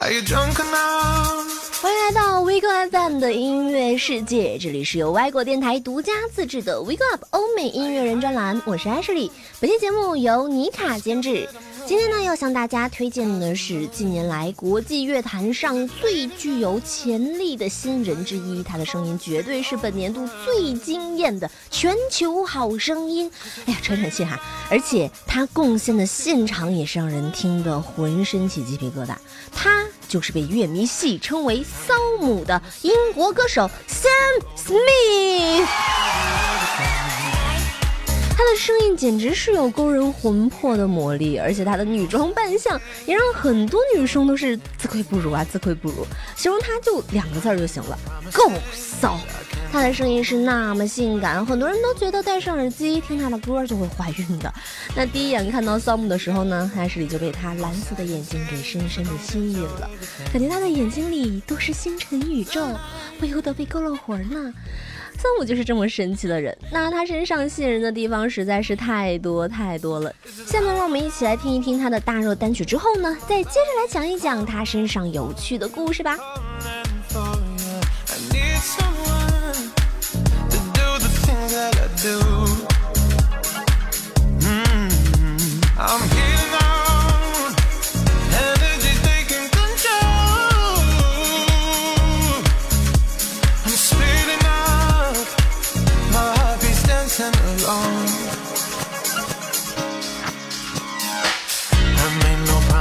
欢迎来到 We Go FM 的音乐世界，这里是由外国电台独家自制的 We Go Up 欧美音乐人专栏，我是 Ashley，本期节目由尼卡监制。今天呢，要向大家推荐的是近年来国际乐坛上最具有潜力的新人之一，他的声音绝对是本年度最惊艳的全球好声音。哎呀，喘喘气哈！而且他贡献的现场也是让人听得浑身起鸡皮疙瘩。他就是被乐迷戏称为“骚母”的英国歌手 Sam Smith。她的声音简直是有勾人魂魄的魔力，而且她的女装扮相也让很多女生都是自愧不如啊，自愧不如。形容她就两个字儿就行了，够骚。她的声音是那么性感，很多人都觉得戴上耳机听她的歌就会怀孕的。那第一眼看到骚姆的时候呢，艾什里就被她蓝色的眼睛给深深的吸引了，感觉她的眼睛里都是星辰宇宙，不由得被勾了魂呢。三五就是这么神奇的人，那他身上吸引人的地方实在是太多太多了。下面让我们一起来听一听他的大热单曲，之后呢，再接着来讲一讲他身上有趣的故事吧。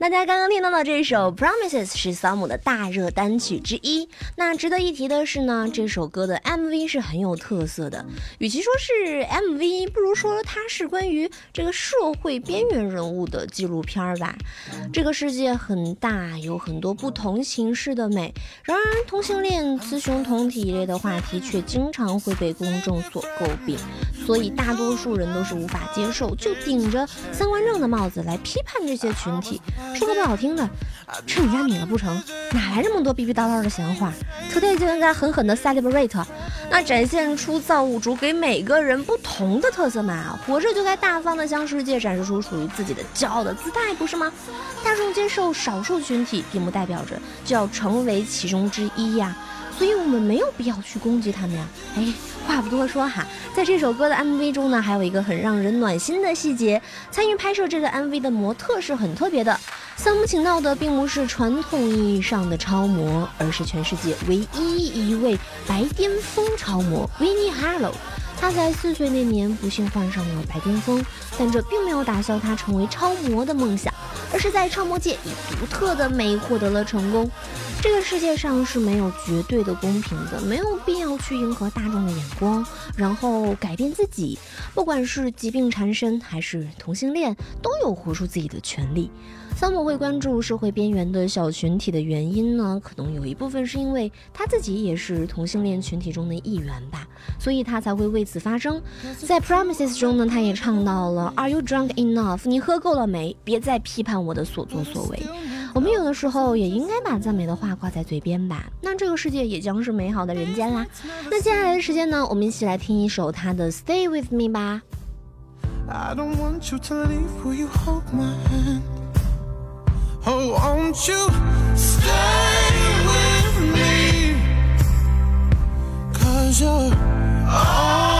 大家刚刚听到的这首《Promises》是桑姆的大热单曲之一。那值得一提的是呢，这首歌的 MV 是很有特色的。与其说是 MV，不如说它是关于这个社会边缘人物的纪录片吧。这个世界很大，有很多不同形式的美。然而，同性恋、雌雄同体一类的话题却经常会被公众所诟病，所以大多数人都是无法接受，就顶着三观正的帽子来批判这些群体。说个不好听的，吃你家米了不成？哪来这么多逼逼叨叨的闲话？Today 就应该狠狠的 celebrate，那展现出造物主给每个人不同的特色嘛。活着就该大方的向世界展示出属于自己的骄傲的姿态，不是吗？大众接受少数群体，并不代表着就要成为其中之一呀。所以我们没有必要去攻击他们呀。哎，话不多说哈，在这首歌的 MV 中呢，还有一个很让人暖心的细节。参与拍摄这个 MV 的模特是很特别的。桑木请到的并不是传统意义上的超模，而是全世界唯一一位白癜风超模 winniela。他在四岁那年不幸患上了白癜风，但这并没有打消他成为超模的梦想，而是在超模界以独特的美获得了成功。这个世界上是没有绝对的公平的，没有必要去迎合大众的眼光，然后改变自己。不管是疾病缠身还是同性恋，都有活出自己的权利。桑姆会关注社会边缘的小群体的原因呢？可能有一部分是因为他自己也是同性恋群体中的一员吧，所以他才会为此发声。在 Promises 中呢，他也唱到了 Are you drunk enough？你喝够了没？别再批判我的所作所为。我们有的时候也应该把赞美的话挂在嘴边吧，那这个世界也将是美好的人间啦。那接下来的时间呢，我们一起来听一首他的 Stay with me 吧。I don't want you to leave. Will you hold my hand? Oh, won't you stay with me? Cause you're all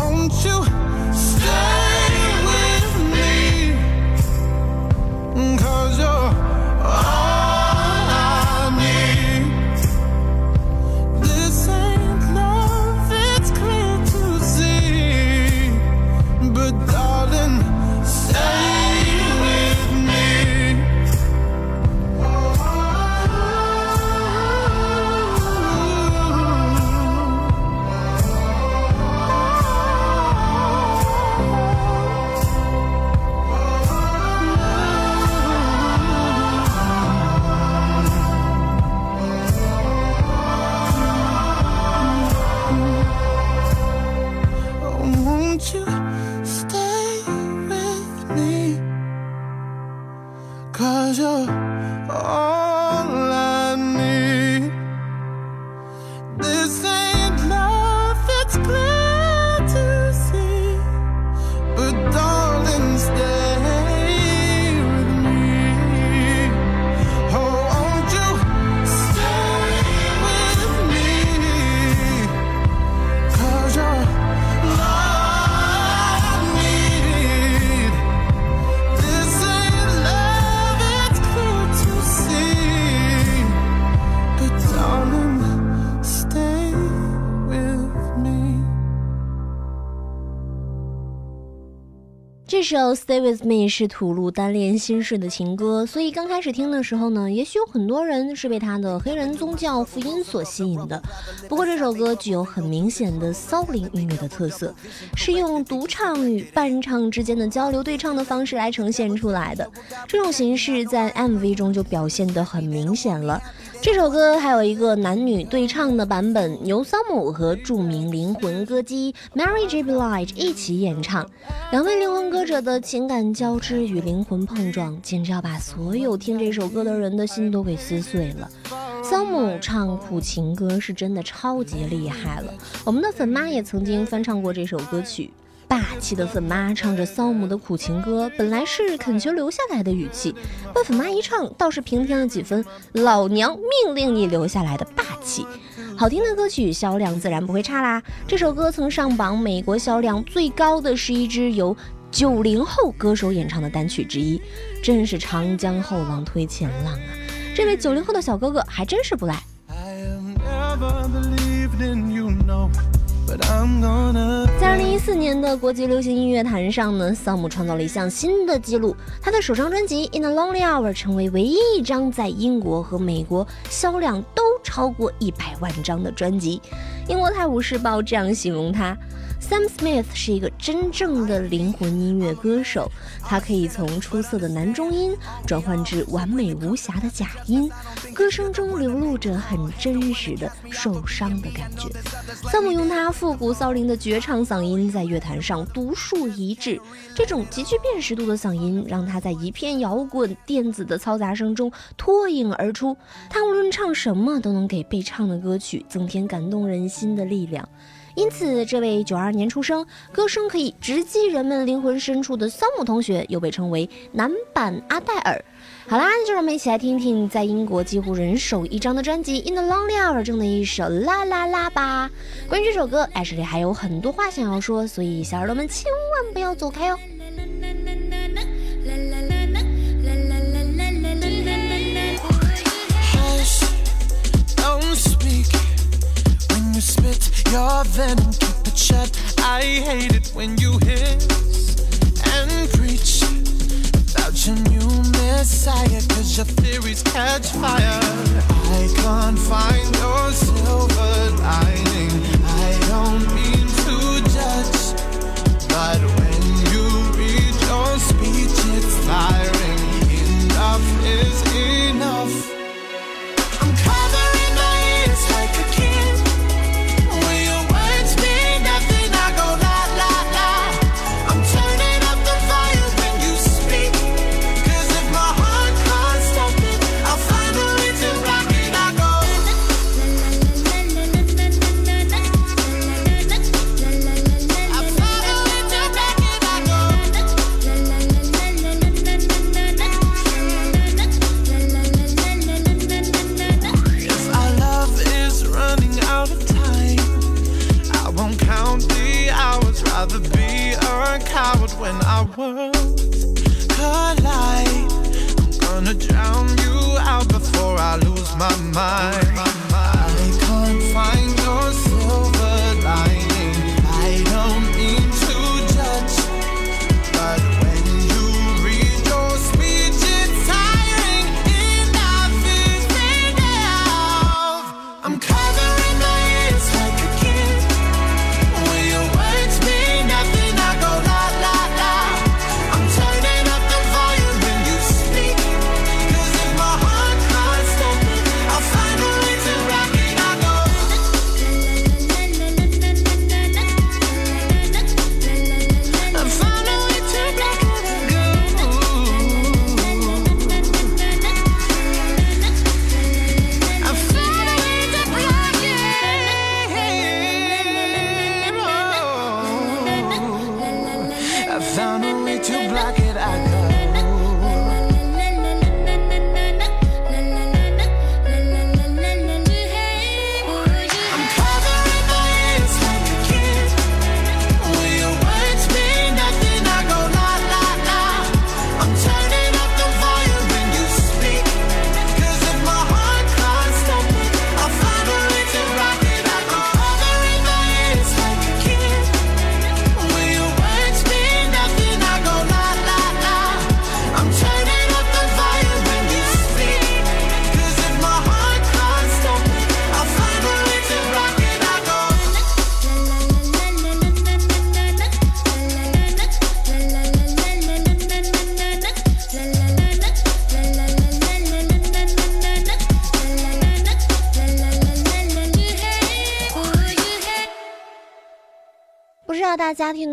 首《Stay with Me》是吐露单恋心事的情歌，所以刚开始听的时候呢，也许有很多人是被他的黑人宗教福音所吸引的。不过这首歌具有很明显的骚灵音乐的特色，是用独唱与伴唱之间的交流对唱的方式来呈现出来的。这种形式在 MV 中就表现得很明显了。这首歌还有一个男女对唱的版本，由桑姆和著名灵魂歌姬 Mary J. Blige 一起演唱。两位灵魂歌者的情感交织与灵魂碰撞，简直要把所有听这首歌的人的心都给撕碎了。桑姆唱苦情歌是真的超级厉害了，我们的粉妈也曾经翻唱过这首歌曲。霸气的粉妈唱着骚母的苦情歌，本来是恳求留下来的语气，被粉妈一唱，倒是平添了几分“老娘命令你留下来的”霸气。好听的歌曲销量自然不会差啦。这首歌曾上榜美国销量最高的是一支由九零后歌手演唱的单曲之一，真是长江后浪推前浪啊！这位九零后的小哥哥还真是不赖。I have never believed in you, no. 在二零一四年的国际流行音乐坛上呢，萨姆创造了一项新的纪录，他的首张专辑《In a Lonely Hour》成为唯一一张在英国和美国销量都超过一百万张的专辑。英国《泰晤士报》这样形容他：Sam Smith 是一个真正的灵魂音乐歌手，他可以从出色的男中音转换至完美无瑕的假音，歌声中流露着很真实的受伤的感觉。Sam 用他复古骚灵的绝唱嗓音在乐坛上独树一帜，这种极具辨识度的嗓音让他在一片摇滚电子的嘈杂声中脱颖而出。他无论唱什么都能给被唱的歌曲增添感动人心的力量。因此，这位九二年出生、歌声可以直击人们灵魂深处的桑姆同学，又被称为男版阿黛尔。好啦，就让我们一起来听听在英国几乎人手一张的专辑《In the Lonely Hour》中的一首《啦啦啦》吧。关于这首歌，艾什莉还有很多话想要说，所以小耳朵们千万不要走开哦。Spit your venom, keep it shut. I hate it when you hiss and preach about your new messiah, cause your theories catch fire. I can't find your silver lining. I don't mean to judge, but when you read your speech, it's tiring. Enough is enough.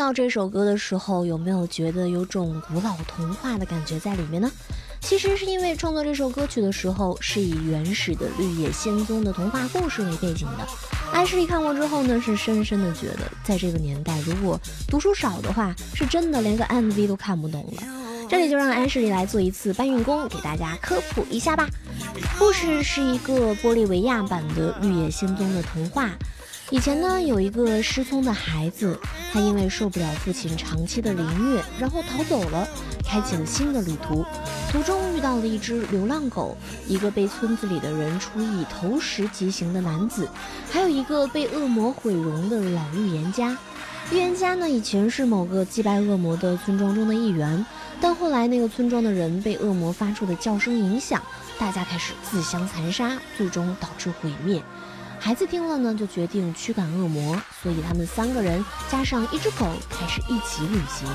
到这首歌的时候，有没有觉得有种古老童话的感觉在里面呢？其实是因为创作这首歌曲的时候，是以原始的绿野仙踪的童话故事为背景的。安室里看过之后呢，是深深的觉得，在这个年代，如果读书少的话，是真的连个 MV 都看不懂了。这里就让安室里来做一次搬运工，给大家科普一下吧。故事是一个玻利维亚版的《绿野仙踪》的童话。以前呢，有一个失聪的孩子，他因为受不了父亲长期的凌虐，然后逃走了，开启了新的旅途。途中遇到了一只流浪狗，一个被村子里的人处以投石极刑的男子，还有一个被恶魔毁容的老预言家。预言家呢，以前是某个祭拜恶魔的村庄中的一员，但后来那个村庄的人被恶魔发出的叫声影响，大家开始自相残杀，最终导致毁灭。孩子听了呢，就决定驱赶恶魔，所以他们三个人加上一只狗开始一起旅行，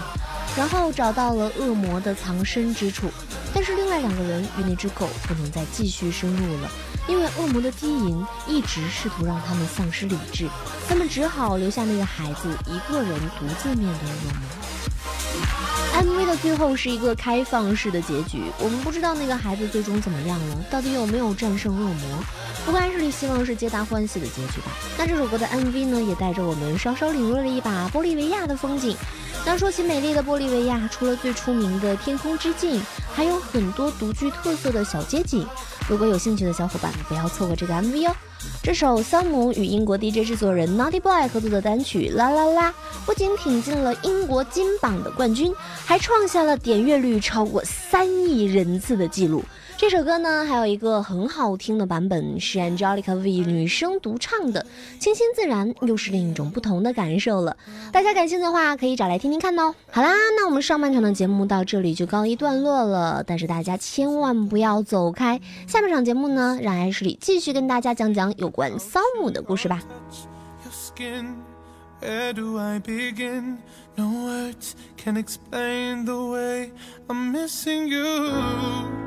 然后找到了恶魔的藏身之处。但是另外两个人与那只狗不能再继续深入了，因为恶魔的低吟一直试图让他们丧失理智，他们只好留下那个孩子一个人独自面对恶魔。MV 的最后是一个开放式的结局，我们不知道那个孩子最终怎么样了，到底有没有战胜恶魔？不过安室里希望是皆大欢喜的结局吧。那这首歌的 MV 呢，也带着我们稍稍领略了一把玻利维亚的风景。那说起美丽的玻利维亚，除了最出名的天空之镜，还有很多独具特色的小街景。如果有兴趣的小伙伴，不要错过这个 MV 哦。这首桑姆与英国 DJ 制作人 Naughty Boy 合作的单曲《啦啦啦》，不仅挺进了英国金榜的冠军，还创下了点阅率超过三亿人次的记录。这首歌呢，还有一个很好听的版本，是 Angelica V 女生独唱的，清新自然，又是另一种不同的感受了。大家感兴趣的话，可以找来听听看哦。好啦，那我们上半场的节目到这里就告一段落了，但是大家千万不要走开，下半场节目呢，让艾什里继续跟大家讲讲有关桑姆的故事吧。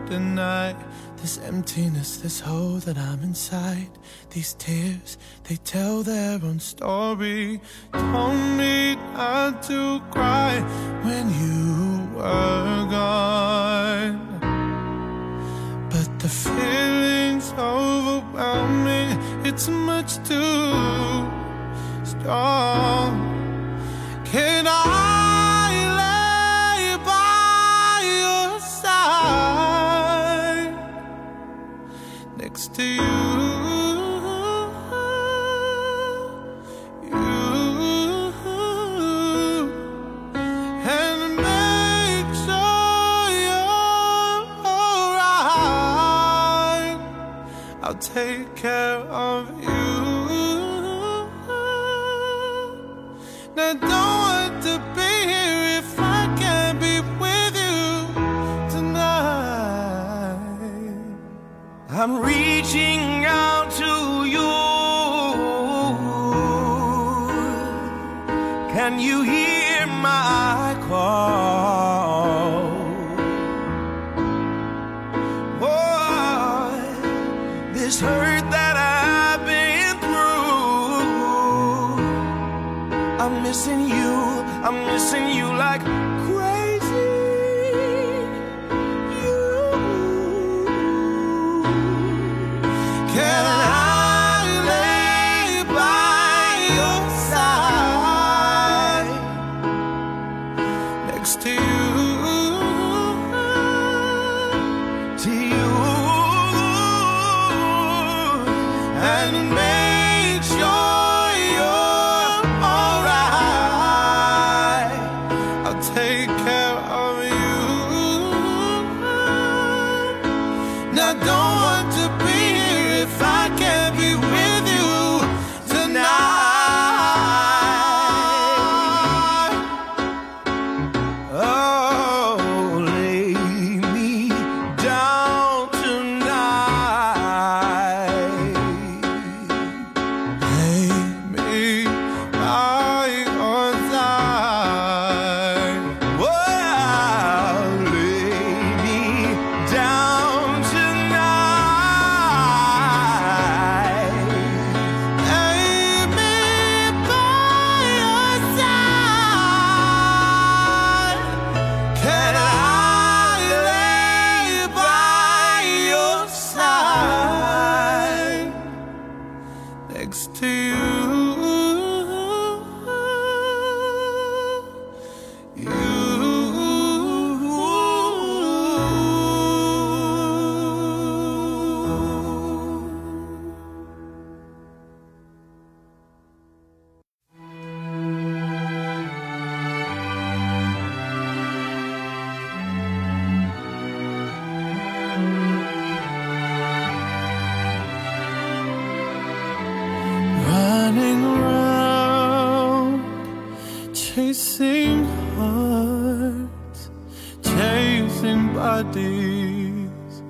Tonight. This emptiness, this hole that I'm inside. These tears, they tell their own story. Told me not to cry when you were gone. But the feeling's overwhelming. It's much too strong. Can I to you? You and make sure you're alright. I'll take care of you. Now don't I'm reaching out to you. Can you hear Can I chasing hearts, chasing bodies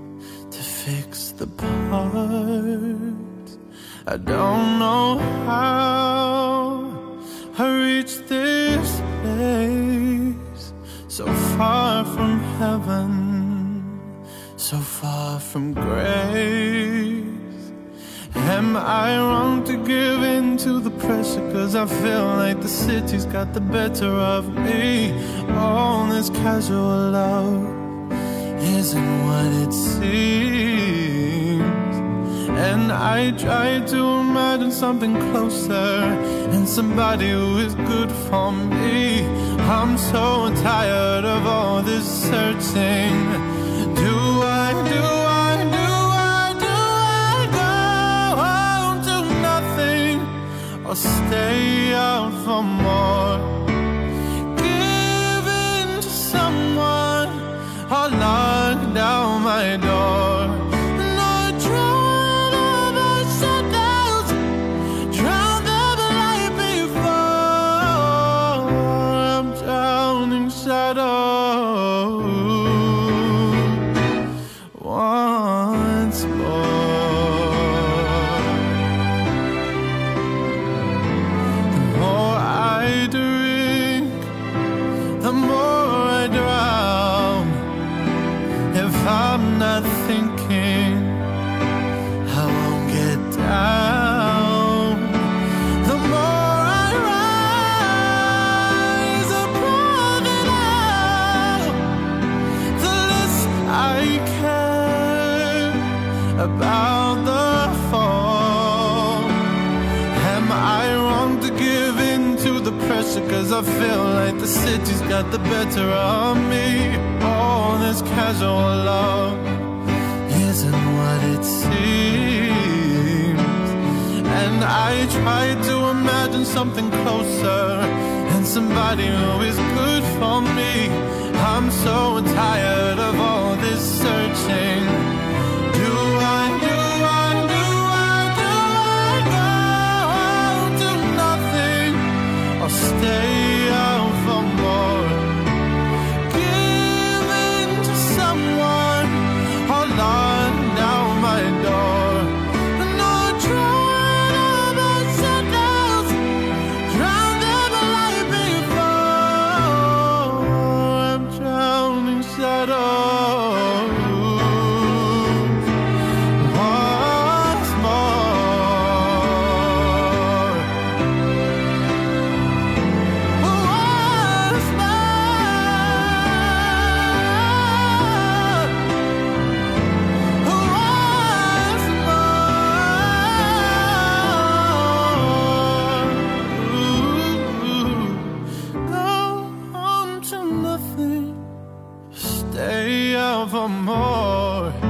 to fix the parts. I don't know how I reached this place, so far from heaven, so far from grace. Am I wrong to give in to the pressure? Cause I feel like the city's got the better of me. All this casual love isn't what it seems. And I try to imagine something closer and somebody who is good for me. I'm so tired of all this searching. Stay out for more? Give in to someone or lock I'm not thinking, I won't get down. The more I rise above it all, the less I care about the fall. Am I wrong to give in to the pressure? Cause I feel like the city's got the better of me. This casual love isn't what it seems. And I try to imagine something closer and somebody who is good for me. I'm so tired of all this searching. Do I, do I, do I, do I go to nothing or stay day of a more.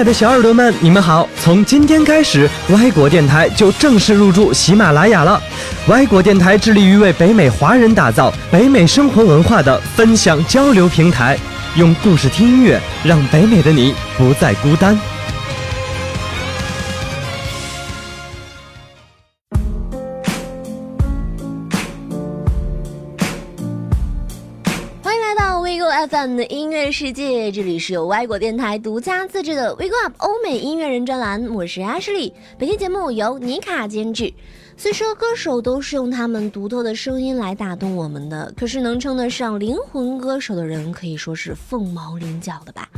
亲爱的小耳朵们，你们好！从今天开始，歪果电台就正式入驻喜马拉雅了。歪果电台致力于为北美华人打造北美生活文化的分享交流平台，用故事听音乐，让北美的你不再孤单。世界，这里是由歪果电台独家自制的 Wake Up 欧美音乐人专栏，我是 Ashley。本期节目由尼卡监制。虽说歌手都是用他们独特的声音来打动我们的，可是能称得上灵魂歌手的人，可以说是凤毛麟角的吧。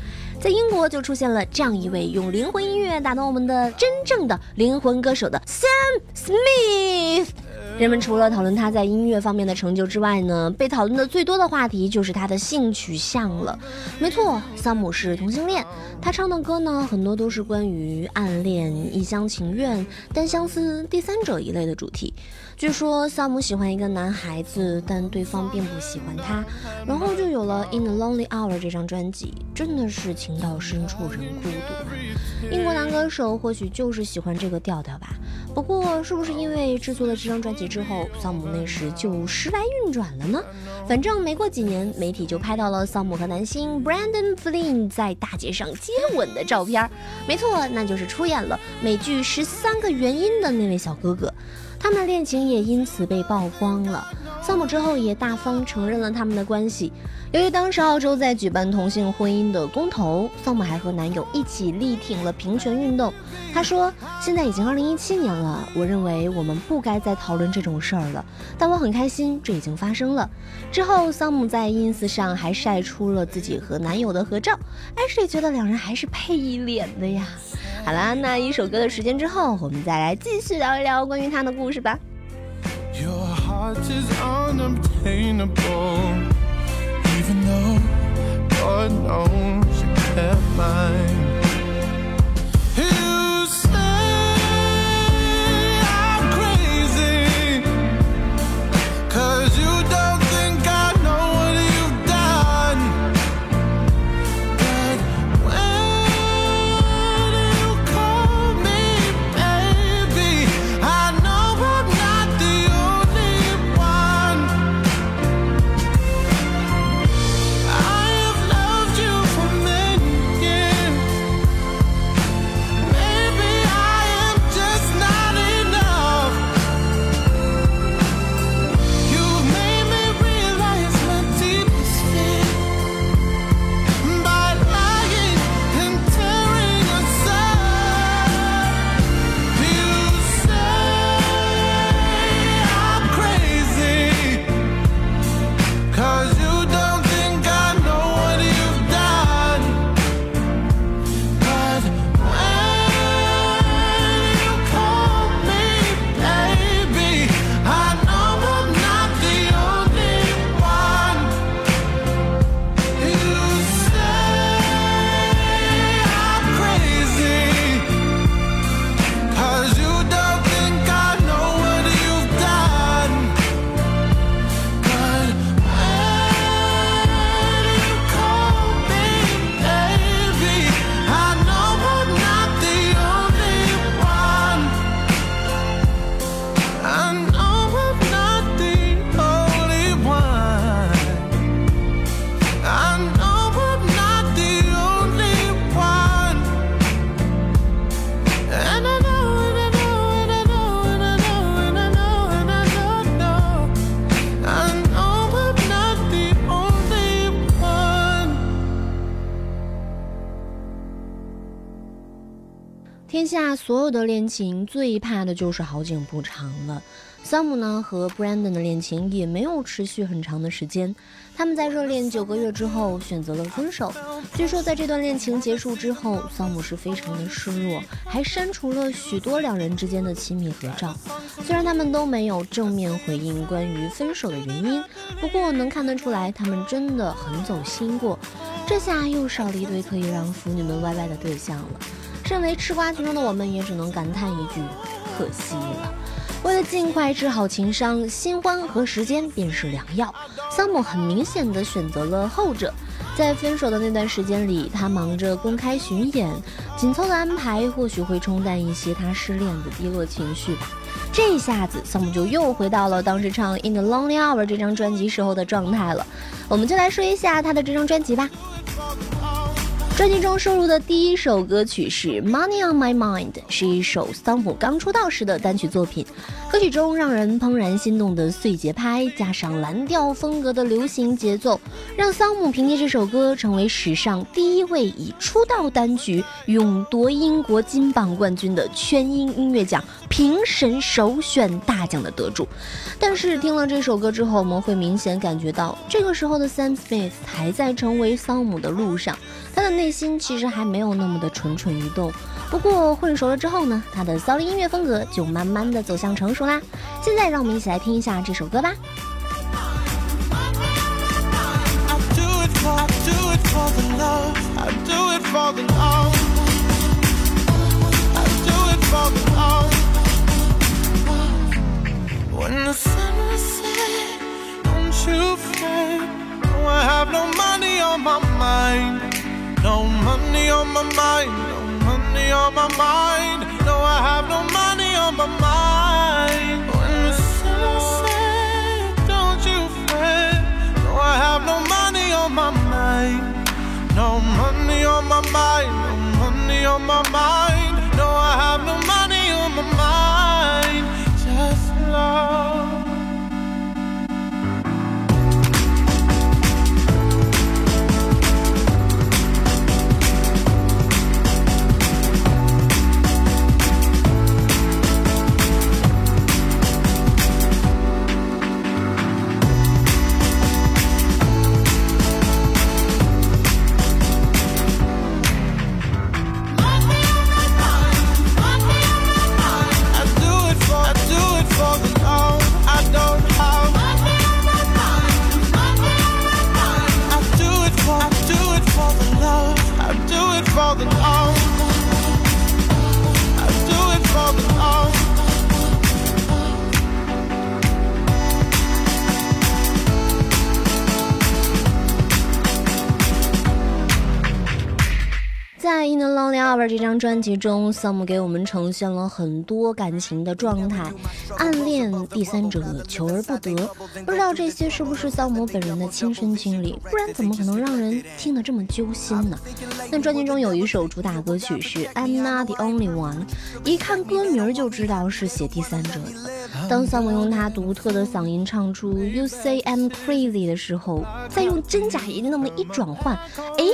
在英国就出现了这样一位用灵魂音乐打动我们的真正的灵魂歌手的 Sam Smith。人们除了讨论他在音乐方面的成就之外呢，被讨论的最多的话题就是他的性取向了。没错，桑姆是同性恋。他唱的歌呢，很多都是关于暗恋、一厢情愿、单相思、第三者一类的主题。据说萨姆喜欢一个男孩子，但对方并不喜欢他，然后就有了《In the Lonely Hour》这张专辑，真的是情到深处人孤独。英国男歌手或许就是喜欢这个调调吧。不过，是不是因为制作了这张专辑之后，萨姆那时就时来运转了呢？反正没过几年，媒体就拍到了萨姆和男星 Brandon Flynn 在大街上接吻的照片。没错，那就是出演了美剧《十三个原因》的那位小哥哥。他们的恋情也因此被曝光了。萨姆之后也大方承认了他们的关系。由于当时澳洲在举办同性婚姻的公投，桑姆还和男友一起力挺了平权运动。他说：“现在已经二零一七年了，我认为我们不该再讨论这种事儿了。但我很开心，这已经发生了。”之后，桑姆在 ins 上还晒出了自己和男友的合照。艾什觉得两人还是配一脸的呀。好啦，那一首歌的时间之后，我们再来继续聊一聊关于他的故事吧。Your heart is unobtainable, you kept mine. Peace. 下所有的恋情最怕的就是好景不长了。桑姆呢和 Brandon 的恋情也没有持续很长的时间，他们在热恋九个月之后选择了分手。据说在这段恋情结束之后，桑姆是非常的失落，还删除了许多两人之间的亲密合照。虽然他们都没有正面回应关于分手的原因，不过能看得出来他们真的很走心过。这下又少了一对可以让腐女们歪歪的对象了。身为吃瓜群众的我们，也只能感叹一句：可惜了。为了尽快治好情伤，新欢和时间便是良药。桑姆很明显的选择了后者。在分手的那段时间里，他忙着公开巡演，紧凑的安排或许会冲淡一些他失恋的低落情绪吧。这下子，桑姆就又回到了当时唱《In the Lonely Hour》这张专辑时候的状态了。我们就来说一下他的这张专辑吧。专辑中收录的第一首歌曲是《Money on My Mind》，是一首桑普刚出道时的单曲作品。歌曲中让人怦然心动的碎节拍，加上蓝调风格的流行节奏，让桑姆凭借这首歌成为史上第一位以出道单曲勇夺英国金榜冠军的全英音乐奖评审首选大奖的得主。但是听了这首歌之后，我们会明显感觉到，这个时候的 Sam Smith 还在成为桑姆的路上。他的内心其实还没有那么的蠢蠢欲动，不过混熟了之后呢，他的骚灵音乐风格就慢慢的走向成熟啦。现在让我们一起来听一下这首歌吧。No money on my mind, no money on my mind. No, I have no money on my mind. When the sun don't you fret. No, I have no money on my mind. No money on my mind, no money on my mind. No, I have no money Oh. more than all. 在》这张专辑中，Sam 给我们呈现了很多感情的状态，暗恋、第三者、求而不得。不知道这些是不是桑姆本人的亲身经历？不然怎么可能让人听得这么揪心呢？那专辑中有一首主打歌曲是《I'm Not the Only One》，一看歌名就知道是写第三者的。当桑姆用他独特的嗓音唱出 “You say I'm crazy” 的时候，再用真假音那么一转换，哎，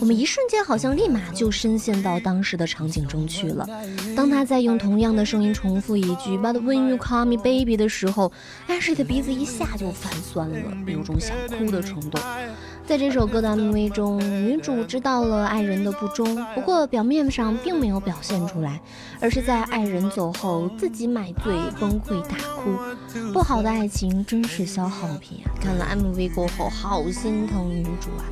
我们一瞬间好像立马就深陷到当当时的场景中去了。当他在用同样的声音重复一句 “But when you call me baby” 的时候，安室的鼻子一下就泛酸了，有种想哭的冲动。在这首歌的 MV 中，女主知道了爱人的不忠，不过表面上并没有表现出来，而是在爱人走后自己买醉崩溃大哭。不好的爱情真是消耗品啊！看了 MV 过后，好心疼女主啊！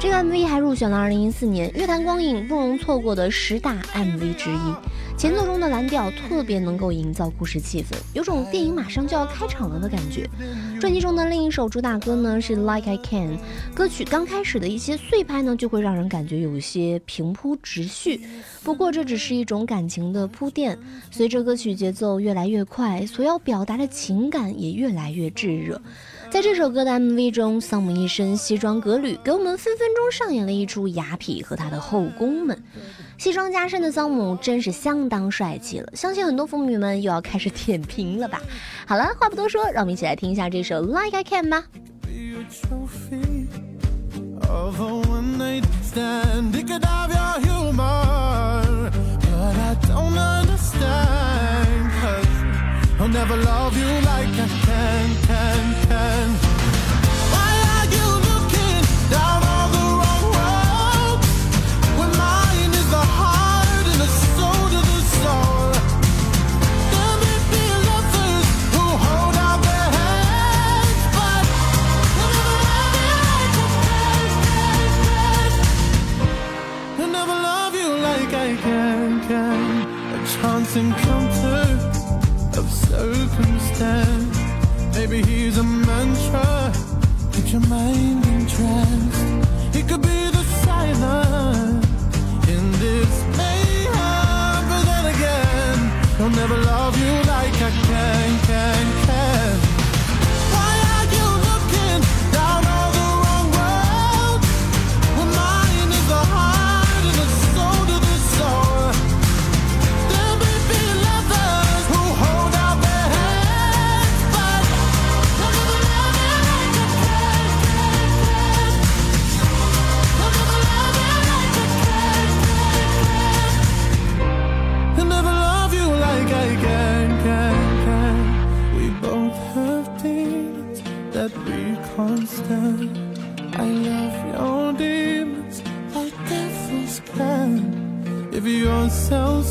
这个 MV 还入选了2014年乐坛光影不容错过的十大 MV 之一。前奏中的蓝调特别能够营造故事气氛，有种电影马上就要开场了的感觉。专辑中的另一首主打歌呢是《Like I Can》，歌曲刚开始的一些碎拍呢就会让人感觉有些平铺直叙，不过这只是一种感情的铺垫。随着歌曲节奏越来越快，所要表达的情感也越来越炙热。在这首歌的 MV 中，桑姆一身西装革履，给我们分分钟上演了一出雅痞和他的后宫们。西装加身的桑姆真是相当帅气了，相信很多腐女们又要开始点评了吧？好了，话不多说，让我们一起来听一下这首《Like I Can》吧。be a trophy of a one night stand. It could have your humor, but I don't understand. Cause I'll never love you like I can,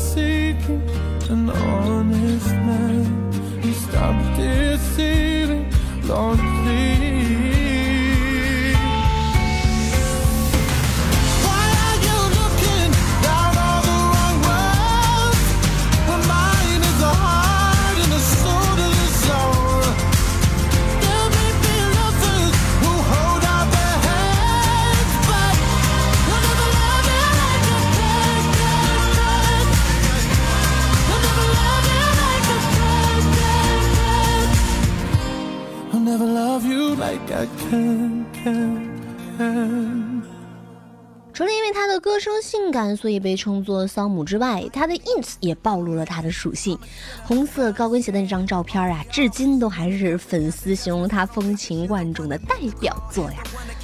seeking an honest man. Who stopped deceiving long 除了因为他的歌声性感，所以被称作桑姆之外，他的 ins 也暴露了他的属性。红色高跟鞋的那张照片啊，至今都还是粉丝形容他风情万种的代表作呀。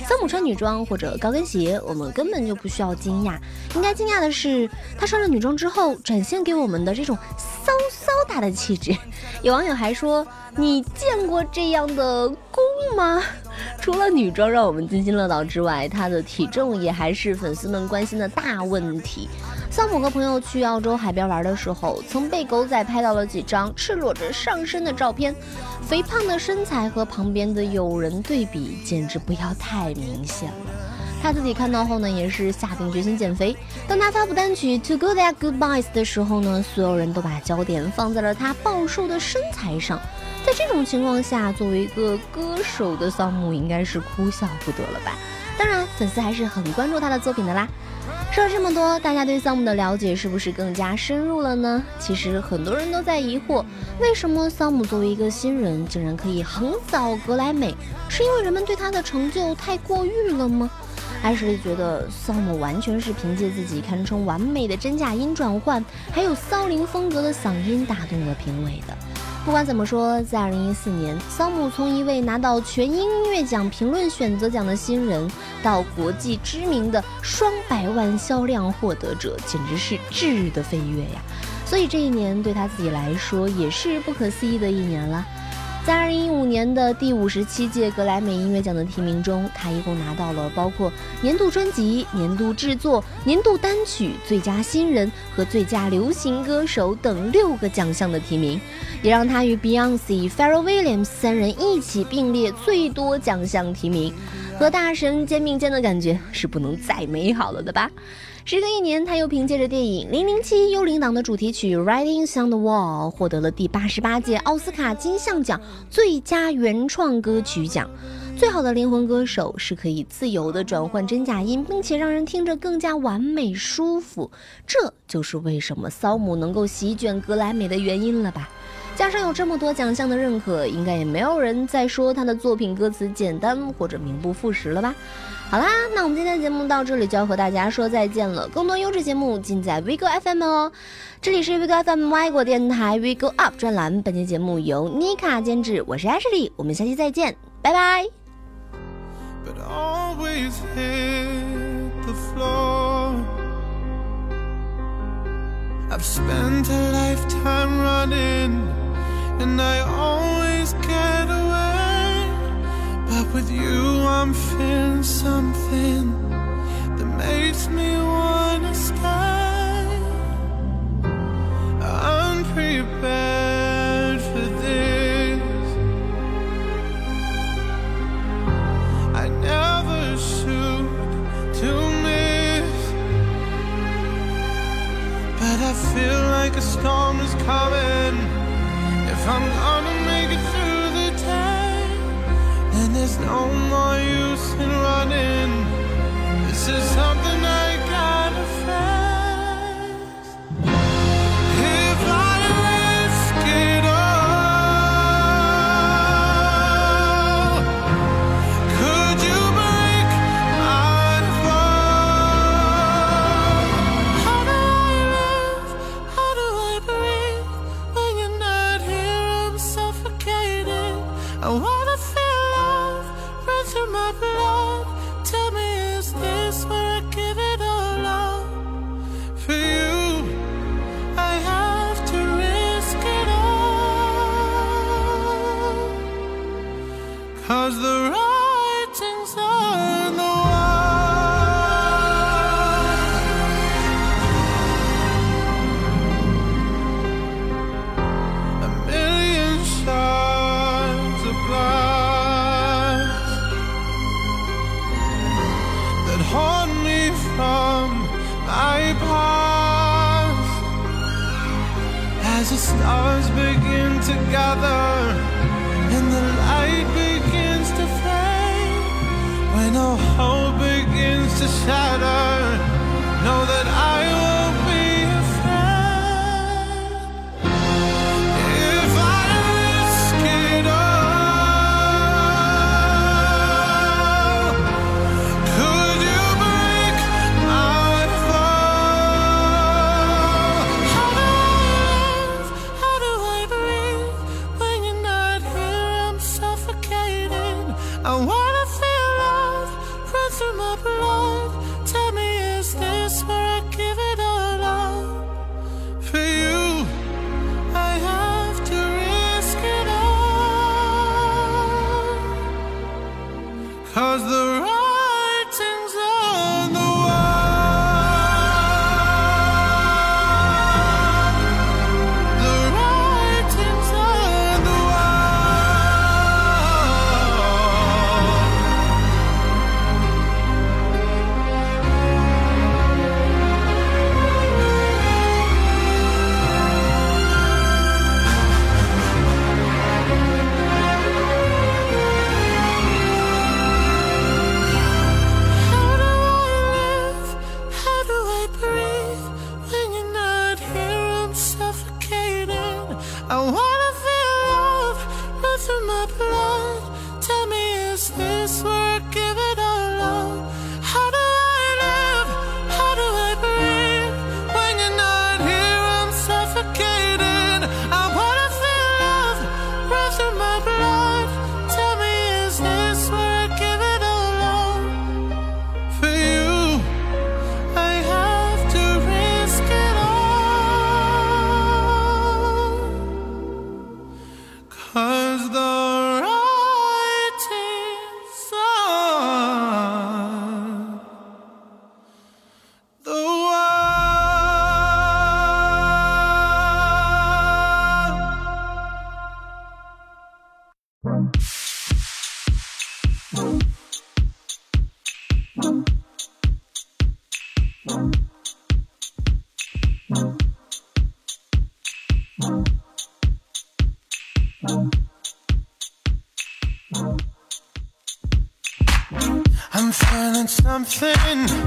森姆穿女装或者高跟鞋，我们根本就不需要惊讶，应该惊讶的是他穿了女装之后展现给我们的这种骚骚大的气质。有网友还说：“你见过这样的公吗？” 除了女装让我们津津乐道之外，他的体重也还是粉丝们关心的大问题。桑姆和朋友去澳洲海边玩的时候，曾被狗仔拍到了几张赤裸着上身的照片，肥胖的身材和旁边的友人对比，简直不要太明显了。他自己看到后呢，也是下定决心减肥。当他发布单曲《To Go That Goodbyes》的时候呢，所有人都把焦点放在了他暴瘦的身材上。在这种情况下，作为一个歌手的桑姆应该是哭笑不得了吧？当然，粉丝还是很关注他的作品的啦。说了这么多，大家对桑姆的了解是不是更加深入了呢？其实很多人都在疑惑，为什么桑姆作为一个新人，竟然可以横扫格莱美？是因为人们对他的成就太过誉了吗？艾什利觉得桑姆完全是凭借自己堪称完美的真假音转换，还有骚灵风格的嗓音打动了评委的。不管怎么说，在二零一四年，桑姆从一位拿到全音乐奖评论选择奖的新人，到国际知名的双百万销量获得者，简直是质的飞跃呀！所以这一年对他自己来说也是不可思议的一年了。在2015年的第五十七届格莱美音乐奖的提名中，他一共拿到了包括年度专辑、年度制作、年度单曲、最佳新人和最佳流行歌手等六个奖项的提名，也让他与 Beyonce、f a r r e l l Williams 三人一起并列最多奖项提名。和大神肩并肩的感觉是不能再美好了的吧？时隔一年，他又凭借着电影《零零七幽灵党》的主题曲《Writing on the Wall》获得了第八十八届奥斯卡金像奖最佳原创歌曲奖。最好的灵魂歌手是可以自由的转换真假音，并且让人听着更加完美舒服。这就是为什么骚姆能够席卷格莱美的原因了吧？加上有这么多奖项的认可，应该也没有人再说他的作品歌词简单或者名不副实了吧？好啦，那我们今天的节目到这里就要和大家说再见了。更多优质节目尽在 WeGo FM 哦。这里是 WeGo FM 外国电台 WeGo Up 专栏，本期节目由妮卡监制，我是 Ashley，我们下期再见，拜拜。but always hit the floor. I've spent a lifetime running, and I only with you, I'm feeling something that makes me wanna There's no more use in running. This is how torn me from my path as the stars begin to gather and the light begins to fade when all hope begins to shatter know that I will So. nothing.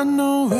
I know